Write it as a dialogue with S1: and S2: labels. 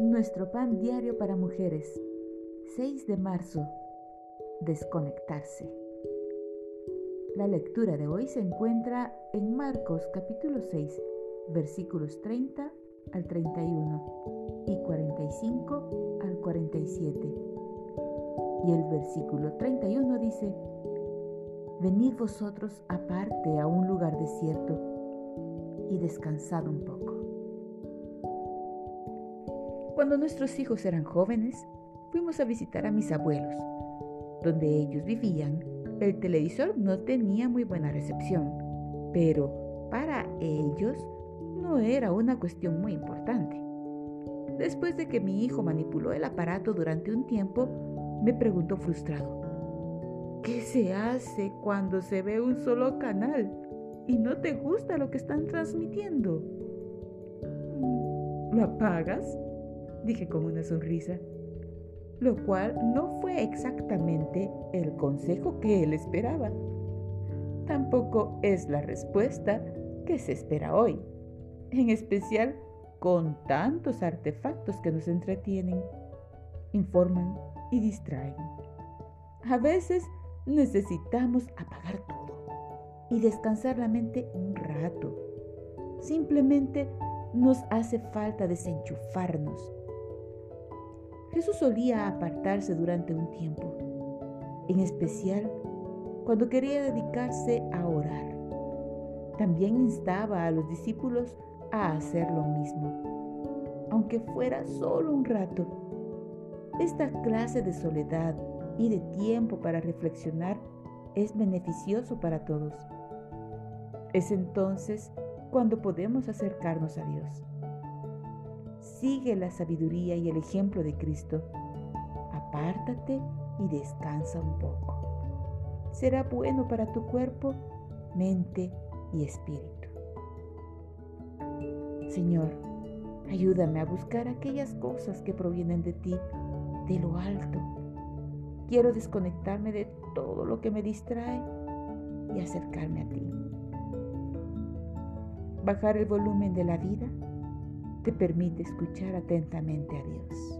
S1: Nuestro pan diario para mujeres. 6 de marzo. Desconectarse. La lectura de hoy se encuentra en Marcos capítulo 6, versículos 30 al 31 y 45 al 47. Y el versículo 31 dice, Venid vosotros aparte a un lugar desierto y descansad un poco. Cuando nuestros hijos eran jóvenes, fuimos a visitar a mis abuelos. Donde ellos vivían, el televisor no tenía muy buena recepción, pero para ellos no era una cuestión muy importante. Después de que mi hijo manipuló el aparato durante un tiempo, me preguntó frustrado, ¿Qué se hace cuando se ve un solo canal y no te gusta lo que están transmitiendo? ¿Lo apagas? Dije con una sonrisa, lo cual no fue exactamente el consejo que él esperaba. Tampoco es la respuesta que se espera hoy, en especial con tantos artefactos que nos entretienen, informan y distraen. A veces necesitamos apagar todo y descansar la mente un rato. Simplemente nos hace falta desenchufarnos. Jesús solía apartarse durante un tiempo, en especial cuando quería dedicarse a orar. También instaba a los discípulos a hacer lo mismo, aunque fuera solo un rato. Esta clase de soledad y de tiempo para reflexionar es beneficioso para todos. Es entonces cuando podemos acercarnos a Dios. Sigue la sabiduría y el ejemplo de Cristo. Apártate y descansa un poco. Será bueno para tu cuerpo, mente y espíritu. Señor, ayúdame a buscar aquellas cosas que provienen de ti, de lo alto Quiero desconectarme de todo lo que me distrae y acercarme a ti. Bajar el volumen de la vida te permite escuchar atentamente a Dios.